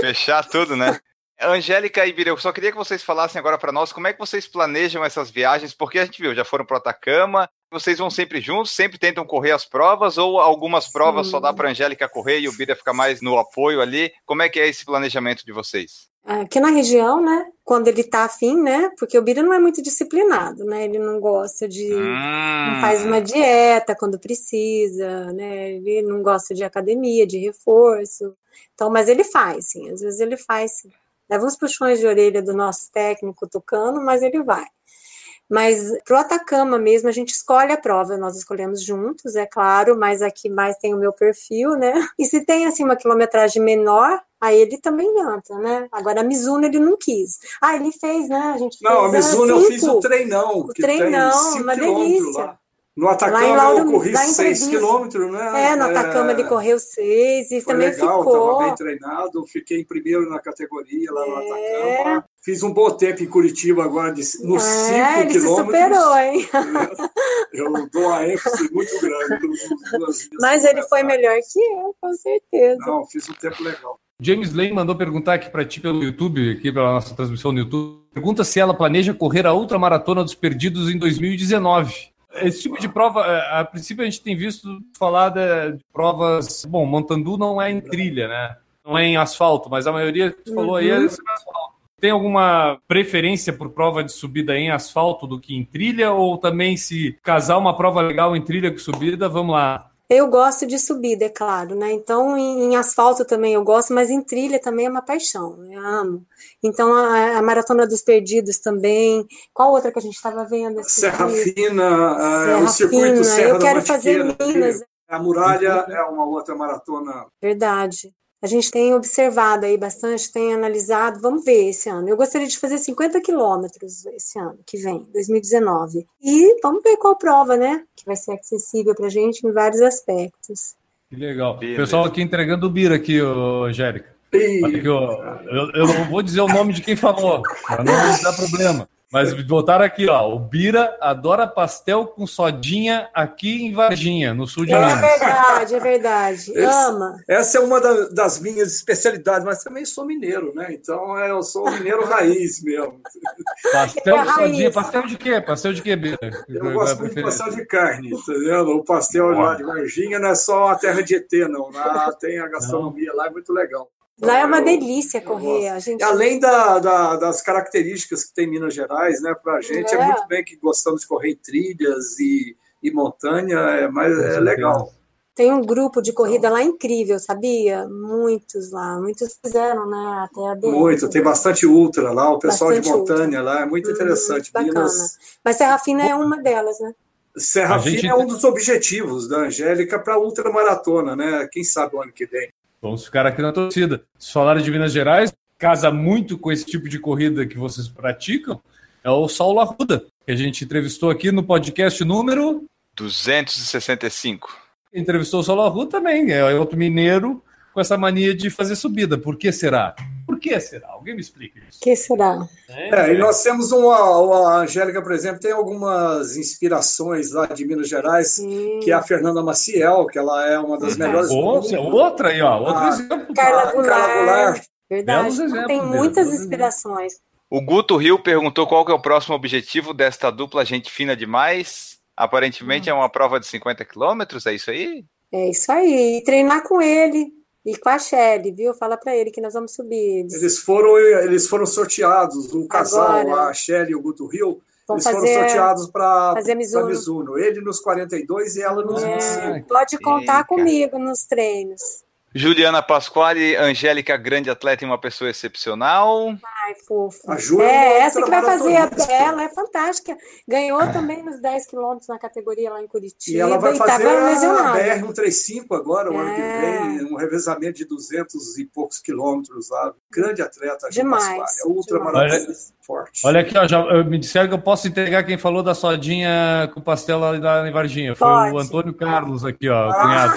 Speaker 1: Fechar tudo, né? Angélica e Bireu, só queria que vocês falassem agora para nós como é que vocês planejam essas viagens, porque a gente viu, já foram para Atacama, vocês vão sempre juntos, sempre tentam correr as provas, ou algumas provas Sim. só dá para Angélica correr e o Bira ficar mais no apoio ali? Como é que é esse planejamento de vocês?
Speaker 3: Aqui na região, né, quando ele tá afim, né, porque o Bira não é muito disciplinado, né, ele não gosta de, hum. não faz uma dieta quando precisa, né, ele não gosta de academia, de reforço, então, mas ele faz, sim, às vezes ele faz, sim. Leva uns puxões de orelha do nosso técnico tocando, mas ele vai. Mas para o Atacama mesmo, a gente escolhe a prova, nós escolhemos juntos, é claro, mas aqui mais tem o meu perfil, né? E se tem assim uma quilometragem menor, Aí ele também entra, né? Agora a Mizuno ele não quis. Ah, ele fez, né? A gente
Speaker 5: não, a Mizuno eu fiz o treinão.
Speaker 3: O treinão, uma delícia.
Speaker 5: Lá. No Atacama Lauro, eu corri 6 quilômetros, né?
Speaker 3: É, no Atacama é... ele correu 6 e também legal, ficou.
Speaker 5: Estava bem treinado, fiquei em primeiro na categoria lá no é... Atacama. Fiz um bom tempo em Curitiba agora, de, nos 5 é, ele quilômetros. Se superou, hein? eu dou uma ênfase muito grande. (laughs)
Speaker 3: Mas ele foi melhor que eu, com certeza.
Speaker 5: Não, fiz um tempo legal.
Speaker 2: James Lane mandou perguntar aqui para ti pelo YouTube, aqui pela nossa transmissão no YouTube. Pergunta se ela planeja correr a outra maratona dos perdidos em 2019. Esse tipo de prova, é, a princípio a gente tem visto falar de, provas. Bom, Montandu não é em trilha, né? Não é em asfalto, mas a maioria que tu falou aí é uhum. asfalto. Tem alguma preferência por prova de subida em asfalto do que em trilha? Ou também, se casar uma prova legal em trilha com subida, vamos lá,
Speaker 3: eu gosto de subida, é claro, né? Então, em, em, asfalto também eu gosto, mas em trilha também é uma paixão, eu amo. Então, a, a Maratona dos Perdidos também. Qual outra que a gente estava vendo?
Speaker 5: Serra dia? Fina, Serra o circuito Fina. Serra
Speaker 3: Eu quero fazer Minas.
Speaker 5: A Muralha é uma outra maratona.
Speaker 3: Verdade a gente tem observado aí bastante, tem analisado, vamos ver esse ano. Eu gostaria de fazer 50 quilômetros esse ano, que vem, 2019. E vamos ver qual prova, né? Que vai ser acessível para a gente em vários aspectos.
Speaker 2: Que legal. O pessoal aqui entregando o Bira aqui, Angélica. Aqui, ó, eu, eu não vou dizer o nome de quem falou, para não dar problema. Mas botaram aqui, ó. O Bira adora pastel com sodinha aqui em Varginha, no sul de
Speaker 3: É
Speaker 2: Minas.
Speaker 3: verdade, é verdade. Ama.
Speaker 5: Essa é uma da- das minhas especialidades, mas também sou mineiro, né? Então é, eu sou mineiro raiz mesmo.
Speaker 2: Pastel
Speaker 3: É
Speaker 2: com
Speaker 3: raiz.
Speaker 2: sodinha. Pastel de quê? Pastel de quê, Bira?
Speaker 5: Eu
Speaker 2: é a
Speaker 5: gosto muito de pastel de carne, vendo? O pastel lá de Varginha não é só uma terra de ET, não. Lá tem a gastronomia lá, é muito legal.
Speaker 3: Lá é uma delícia correr. A gente...
Speaker 5: Além da- da- das características que tem Minas Gerais, né, para a gente, é.
Speaker 3: É.
Speaker 5: muito bem que gostamos de correr em trilhas e, e montanha, é, mais, é legal.
Speaker 3: Tem um grupo de corrida lá incrível, sabia? Muitos lá. Muitos fizeram, né? Até a DM.
Speaker 5: Muito, tem bastante ultra lá, o pessoal
Speaker 3: Bastante
Speaker 5: de montanha lá, é muito
Speaker 3: Hum,
Speaker 5: interessante.
Speaker 3: bacana.
Speaker 5: Minas,
Speaker 3: Mas Serra Fina é uma delas, né?
Speaker 5: Serra
Speaker 2: A gente-
Speaker 5: Fina é um dos objetivos da Angélica para a ultramaratona, né? Quem sabe o ano que vem.
Speaker 2: Vamos ficar aqui na torcida. Se falarem de Minas Gerais, casa muito com esse tipo de corrida que vocês praticam, é o Saulo Arruda, que a gente entrevistou aqui no podcast número.
Speaker 1: 265.
Speaker 2: Entrevistou o Saulo Arruda também, é outro mineiro com essa mania de fazer subida. Por que será? Que será? Alguém me explica isso.
Speaker 3: que será?
Speaker 5: É, e nós temos uma, a Angélica, por exemplo, tem algumas inspirações lá de Minas Gerais,
Speaker 3: Sim.
Speaker 5: que é a Fernanda Maciel, que ela é uma das melhores. do
Speaker 2: Outra,
Speaker 5: mundo.
Speaker 2: outra aí, ó. Outro
Speaker 5: Ah,
Speaker 2: exemplo.
Speaker 3: Carla
Speaker 5: A Carla Goulart.
Speaker 3: Verdade.
Speaker 2: Exemplos,
Speaker 3: Tem muitas
Speaker 2: belos
Speaker 3: inspirações.
Speaker 1: O Guto Rio perguntou qual que é o próximo objetivo desta dupla gente fina demais. Aparentemente é uma prova de 50 quilômetros, é isso aí?
Speaker 3: É isso aí. E treinar com ele e com a Shelly, viu? Fala pra ele que nós vamos subir. Eles
Speaker 5: Eles foram, eles foram sorteados, o casal,
Speaker 3: Agora.
Speaker 5: a Shelly e o Guto Rio,
Speaker 3: vão
Speaker 5: eles foram
Speaker 3: fazer.
Speaker 5: sorteados para
Speaker 3: fazer Mizuno.
Speaker 5: Mizuno. Ele nos 42 e ela nos
Speaker 3: É,
Speaker 5: 25.
Speaker 3: pode contar
Speaker 1: Eita.
Speaker 3: comigo nos treinos.
Speaker 1: Juliana Pasquale, Angélica, grande atleta e uma pessoa excepcional.
Speaker 3: Ai, fofo.
Speaker 5: A Ju é
Speaker 3: É, essa que vai fazer a dela, é fantástica. Ganhou também nos 10 quilômetros na categoria lá em Curitiba.
Speaker 5: E ela vai
Speaker 3: e
Speaker 5: fazer
Speaker 3: tava
Speaker 5: a
Speaker 3: lesionada.
Speaker 5: BR-135 agora, o ano que
Speaker 3: É.
Speaker 5: vem, um revezamento de 200 e poucos quilômetros lá. Grande atleta, a Ju
Speaker 3: Demais,
Speaker 5: Pasquale, é ultramaratonista forte.
Speaker 2: Olha aqui, ó, já, eu- me disseram que eu posso entregar quem falou da sodinha com pastel lá em Varginha. Foi
Speaker 3: Pode.
Speaker 2: o Antônio Carlos aqui, ó, o cunhado.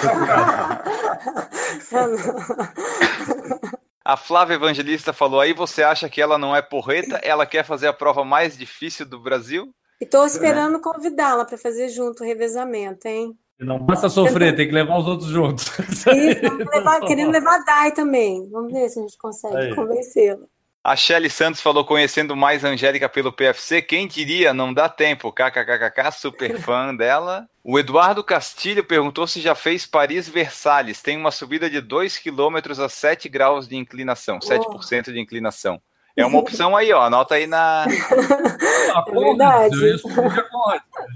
Speaker 1: A Flávia Evangelista falou aí, você acha que ela não é porreta? Ela quer fazer a prova mais difícil do Brasil?
Speaker 3: E tô esperando convidá-la para fazer junto o revezamento, hein?
Speaker 2: Não basta sofrer, tem que levar os outros juntos.
Speaker 3: E vamos levar- querendo levar a Dai também. Vamos ver se a gente consegue convencê-la.
Speaker 1: A Shelly Santos falou, conhecendo mais a Angélica pelo PFC, quem diria, não dá tempo, kkkk, super (laughs) fã dela. O Eduardo Castilho perguntou se já fez Paris-Versalhes, tem uma subida de 2 km a 7 graus de inclinação, 7% de inclinação. É uma opção aí, ó, anota aí na...
Speaker 2: A (laughs)
Speaker 3: É
Speaker 2: a Conrad,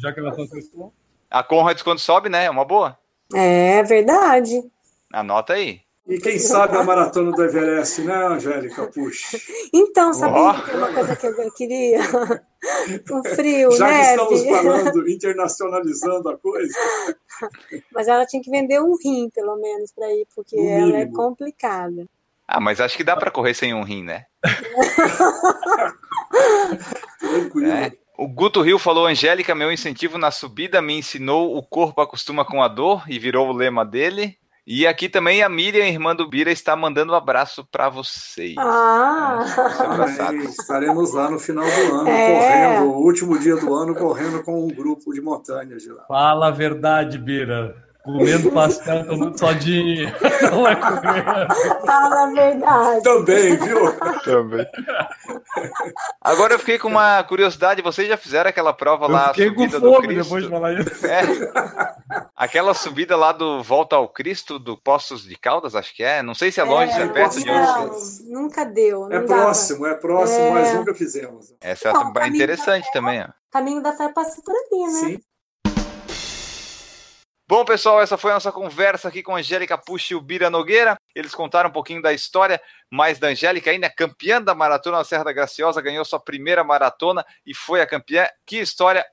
Speaker 2: já que ela tá.
Speaker 1: A Conrads quando sobe, né, é uma boa.
Speaker 3: É verdade.
Speaker 1: Anota aí.
Speaker 5: E quem sabe a maratona do Everest, né, Angélica? Puxa.
Speaker 3: Então, sabia
Speaker 1: Ó.
Speaker 3: que é uma coisa que eu queria? (laughs) um frio,
Speaker 5: Já que
Speaker 3: neve.
Speaker 5: estamos falando, (laughs) internacionalizando a coisa,
Speaker 3: Mas ela tinha que vender um rim, pelo menos, para ir, porque
Speaker 5: No
Speaker 3: ela é
Speaker 5: mínimo.
Speaker 3: complicada.
Speaker 1: Ah, mas acho que dá pra correr sem um rim, né? (laughs)
Speaker 5: tranquilo.
Speaker 1: É. O Guto Rio falou, Angélica, meu incentivo na subida me ensinou o corpo acostuma com a dor e virou o lema dele. E aqui também a Miriam, irmã do Bira, está mandando um abraço pra vocês.
Speaker 3: Ah!
Speaker 5: Também estaremos lá no final do ano,
Speaker 3: É.
Speaker 5: correndo, o último dia do ano, correndo com um grupo de montanhas de lá.
Speaker 2: Fala a verdade, Bira. Comendo pastel, tomando sodinha. (laughs) Não é comer.
Speaker 3: Fala a verdade.
Speaker 5: Também, viu?
Speaker 1: Também. Agora eu fiquei com uma curiosidade, vocês já fizeram aquela prova
Speaker 2: Eu
Speaker 1: lá, a
Speaker 2: fiquei com
Speaker 1: subida do
Speaker 2: fome
Speaker 1: Cristo?
Speaker 2: depois de falar isso.
Speaker 1: É. Aquela subida lá do Volta ao Cristo, do Poços de Caldas, acho que é. Não sei se é longe, se é perto de onde.
Speaker 3: Não, nunca deu.
Speaker 5: É
Speaker 3: não dava.
Speaker 5: próximo, é próximo,
Speaker 3: É.
Speaker 5: mas nunca fizemos.
Speaker 1: Essa é interessante também, ó.
Speaker 3: Caminho da fé passa por ali, né?
Speaker 5: Sim.
Speaker 1: Bom, pessoal, essa foi a nossa conversa aqui com a Angélica Puxa e o Bira Nogueira. Eles contaram um pouquinho da história, mais da Angélica ainda, campeã da maratona na Serra da Graciosa, ganhou sua primeira maratona e foi a campeã. Que história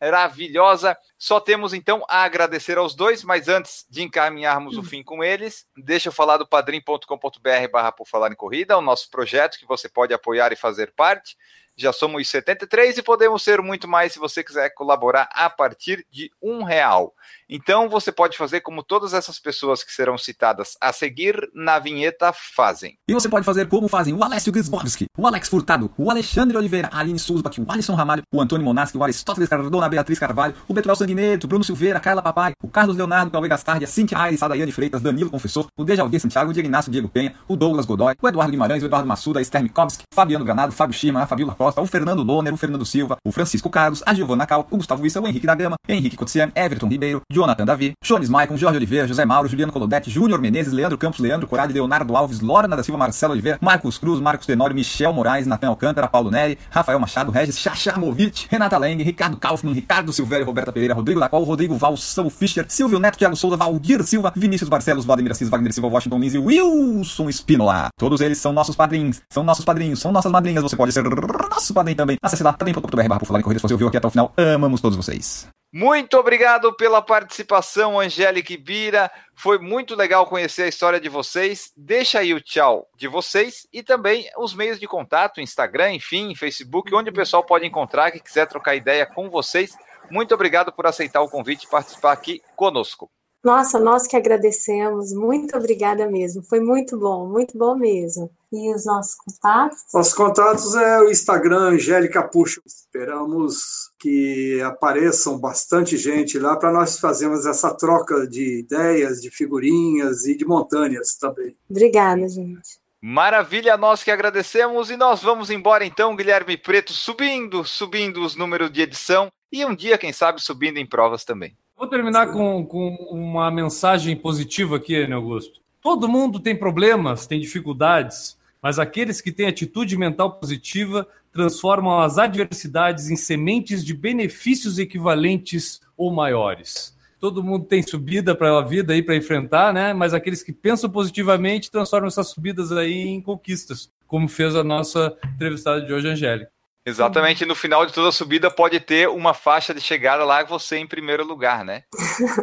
Speaker 1: maravilhosa! Só temos então a agradecer aos dois, mas antes de encaminharmos o fim com eles, deixa eu falar do padrim.com.br barra por falar em corrida, o nosso projeto que você pode apoiar e fazer parte. Já somos 73 e podemos ser muito mais se você quiser colaborar a partir de um real. Então você pode fazer como todas essas pessoas que serão citadas a seguir na vinheta fazem.
Speaker 6: E você pode fazer como fazem o Alessio Grisbowski, o Alex Furtado, o Alexandre Oliveira, a Aline Susbach, o Alisson Ramalho, o Antônio Monaschi, o Aristóteles Cardona, a Beatriz Carvalho, o Betuel Sanguineto, o Bruno Silveira, a Carla Papai, o Carlos Leonardo, Cauê Gastardi, a Cintia Aires, a Daiane Freitas, Danilo Confessor, o Dejaldir Santiago, o Diego Inácio Diego Penha, o Douglas Godoy, o Eduardo Guimarães, o Eduardo Massuda, a Esther Fabiano Granado, Fábio Schima, a Fabiola Costa, o Fernando Loner, o Fernando Silva, o Francisco Carlos, a Giovana Cal, o Gustavo Issa, o Henrique da Gama, Henrique Cotsian, Everton Ribeiro, Jonathan Davi, Jones Maicon, Jorge Oliveira, José Mauro, Juliano Colodete, Júnior Menezes, Leandro Campos, Leandro Corade, Leonardo Alves, Lorna da Silva, Marcelo Oliveira, Marcos Cruz, Marcos Tenório, Michel Moraes, Natan Alcântara, Paulo Neri, Rafael Machado, Regis Chachamovic, Renata Leng, Ricardo Kaufmann, Ricardo Silvério, Roberta Pereira, Rodrigo Lacol, Rodrigo Val, São Fischer, Silvio Neto, Thiago Souza, Valdir Silva, Vinícius Barcelos, Vladimir Assis, Wagner Silva, Washington Lins e Wilson Espinola. Todos eles são nossos padrinhos, são nossos padrinhos, são nossas madrinhas. Você pode ser nosso padrinho também. Acesse lá também.br por falar em corrida. Se você ouviu aqui até o final, amamos todos vocês.
Speaker 1: Muito obrigado pela participação, Angélica Ibira. Foi muito legal conhecer a história de vocês. Deixa aí o tchau de vocês e também os meios de contato, Instagram, enfim, Facebook, onde o pessoal pode encontrar que quiser trocar ideia com vocês. Muito obrigado por aceitar o convite e participar aqui conosco.
Speaker 3: Nossa, nós que agradecemos. Muito obrigada mesmo. Foi muito bom, muito bom mesmo. E os nossos contatos?
Speaker 5: Nossos contatos é o Instagram Angélica Puxo. Esperamos que apareçam bastante gente lá para nós fazermos essa troca de ideias, de figurinhas e de montanhas também.
Speaker 3: Obrigada, gente.
Speaker 1: Maravilha, nós que agradecemos e nós vamos embora então, Guilherme Preto, subindo, subindo os números de edição e um dia, quem sabe, subindo em provas também.
Speaker 2: Vou terminar com, com uma mensagem positiva aqui, né, Augusto. Todo mundo tem problemas, tem dificuldades, mas aqueles que têm atitude mental positiva transformam as adversidades em sementes de benefícios equivalentes ou maiores. Todo mundo tem subida para a vida aí para enfrentar, né? Mas aqueles que pensam positivamente transformam essas subidas aí em conquistas, como fez a nossa entrevistada de hoje, Angélica.
Speaker 1: Exatamente, no final de toda subida pode ter uma faixa de chegada lá você em primeiro lugar, né?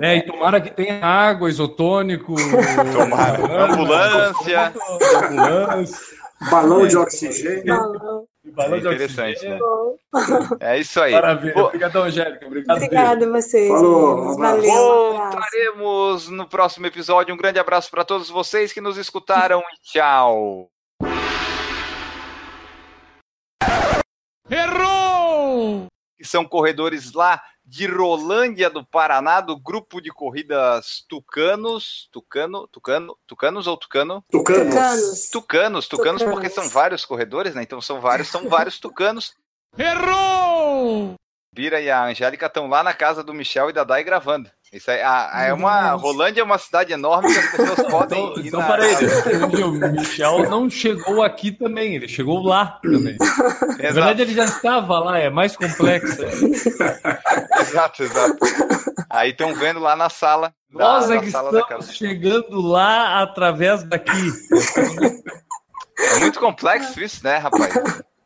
Speaker 2: É, e tomara que tenha água, isotônico, (laughs)
Speaker 1: tomara, ambulância,
Speaker 5: ambulância, balão de oxigênio.
Speaker 3: Balão.
Speaker 2: Balão de
Speaker 1: Interessante,
Speaker 2: oxigênio.
Speaker 1: né? É isso aí.
Speaker 2: Maravilha. Obrigado, Angélica. Obrigado.
Speaker 3: Obrigada a vocês.
Speaker 5: Falou.
Speaker 3: Valeu.
Speaker 1: Voltaremos no próximo episódio. Um grande abraço para todos vocês que nos escutaram e tchau.
Speaker 4: Errou!
Speaker 1: que são corredores lá de Rolândia do Paraná, do grupo de corridas Tucanos, Tucano, Tucano, Tucanos ou Tucano?
Speaker 5: Tucanos.
Speaker 3: Tucanos.
Speaker 1: Tucanos, Tucanos,
Speaker 3: Tucanos.
Speaker 1: porque são vários corredores, né? Então são vários, são vários Tucanos.
Speaker 4: Errou!
Speaker 1: Bira e a Angélica estão lá na casa do Michel e da Dai gravando. Isso aí, a- a- é uma Rolândia é uma cidade enorme que as pessoas (laughs) podem
Speaker 2: Então,
Speaker 1: ir
Speaker 2: então
Speaker 1: na-
Speaker 2: peraí, o Michel não chegou aqui também, ele chegou lá também. (laughs) Na
Speaker 1: Exato,
Speaker 2: verdade, ele já estava lá, é mais complexo. (laughs)
Speaker 1: exato, exato. Aí estão vendo lá na sala. da-
Speaker 2: Nós é
Speaker 1: da
Speaker 2: que
Speaker 1: sala da
Speaker 2: estamos chegando lá através daqui.
Speaker 1: É muito complexo isso, né, rapaz?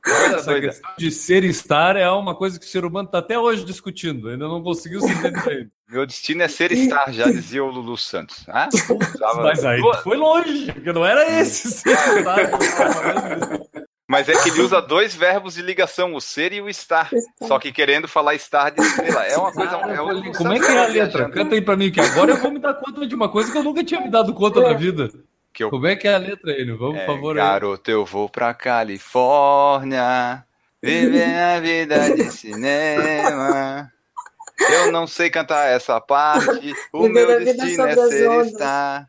Speaker 2: Essa questão de ser e estar é uma coisa que o ser humano está até hoje discutindo, ainda não conseguiu se entender.
Speaker 1: Meu destino é ser estar, já dizia o Lulu Santos. Ah? Usava-
Speaker 2: Mas aí foi longe, porque não era esse ser e estar. que eu tava falando.
Speaker 1: Mas é que ele usa dois verbos de ligação, o ser e o estar. Só que querendo falar estar de estrela. É uma coisa. É um-
Speaker 2: Como é que é a letra? Canta aí pra mim, que agora eu vou me dar conta de uma coisa que eu nunca tinha me dado conta na vida.
Speaker 1: Que eu-
Speaker 2: Como é que é a letra, Enio? Vamos,
Speaker 1: É,
Speaker 2: por favor. aí.
Speaker 1: garoto, eu vou pra Califórnia viver a vida de (laughs) cinema. Eu não sei cantar essa parte. O meu destino é ser
Speaker 3: ondas.
Speaker 1: estar.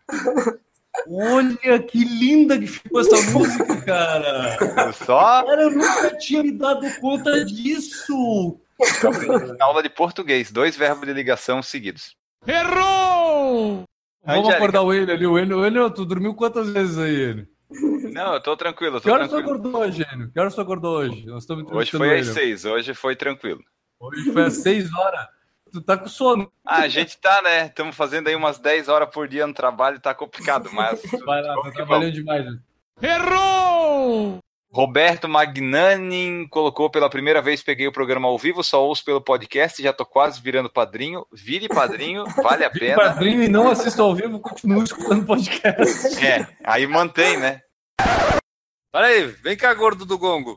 Speaker 2: Olha que linda que ficou essa (laughs) música, cara.
Speaker 1: Viu Só
Speaker 2: Cara, eu nunca tinha me dado conta disso.
Speaker 1: na aula de português, dois verbos de ligação seguidos.
Speaker 4: Errou!
Speaker 2: Vamos
Speaker 1: Angélica.
Speaker 2: acordar o Enio ali. O Enio, o Enio, tu dormiu quantas vezes aí, Enio?
Speaker 1: Não, eu tô tranquilo, eu
Speaker 2: Que
Speaker 1: tô
Speaker 2: horas tu
Speaker 1: tranquilo.
Speaker 2: acordou hoje, Enio? Que horas tu acordou hoje? Nós estamos
Speaker 1: Hoje foi às seis, hoje foi tranquilo.
Speaker 2: Hoje foi às seis horas. Tu tá com sono.
Speaker 1: Ah, a gente tá, né? Estamos fazendo aí umas 10 horas por dia no trabalho, tá complicado, mas.
Speaker 2: Vai lá, tá
Speaker 1: que
Speaker 2: trabalhando demais. né?
Speaker 4: Errou!
Speaker 1: Roberto Magnani colocou pela primeira vez, peguei o programa ao vivo, só ouço pelo podcast, já tô quase virando padrinho. Vire padrinho, (laughs) vale a pena.
Speaker 2: padrinho e não assista ao vivo, continue escutando podcast.
Speaker 1: É, aí mantém, né? Para aí, vem cá, gordo do gongo.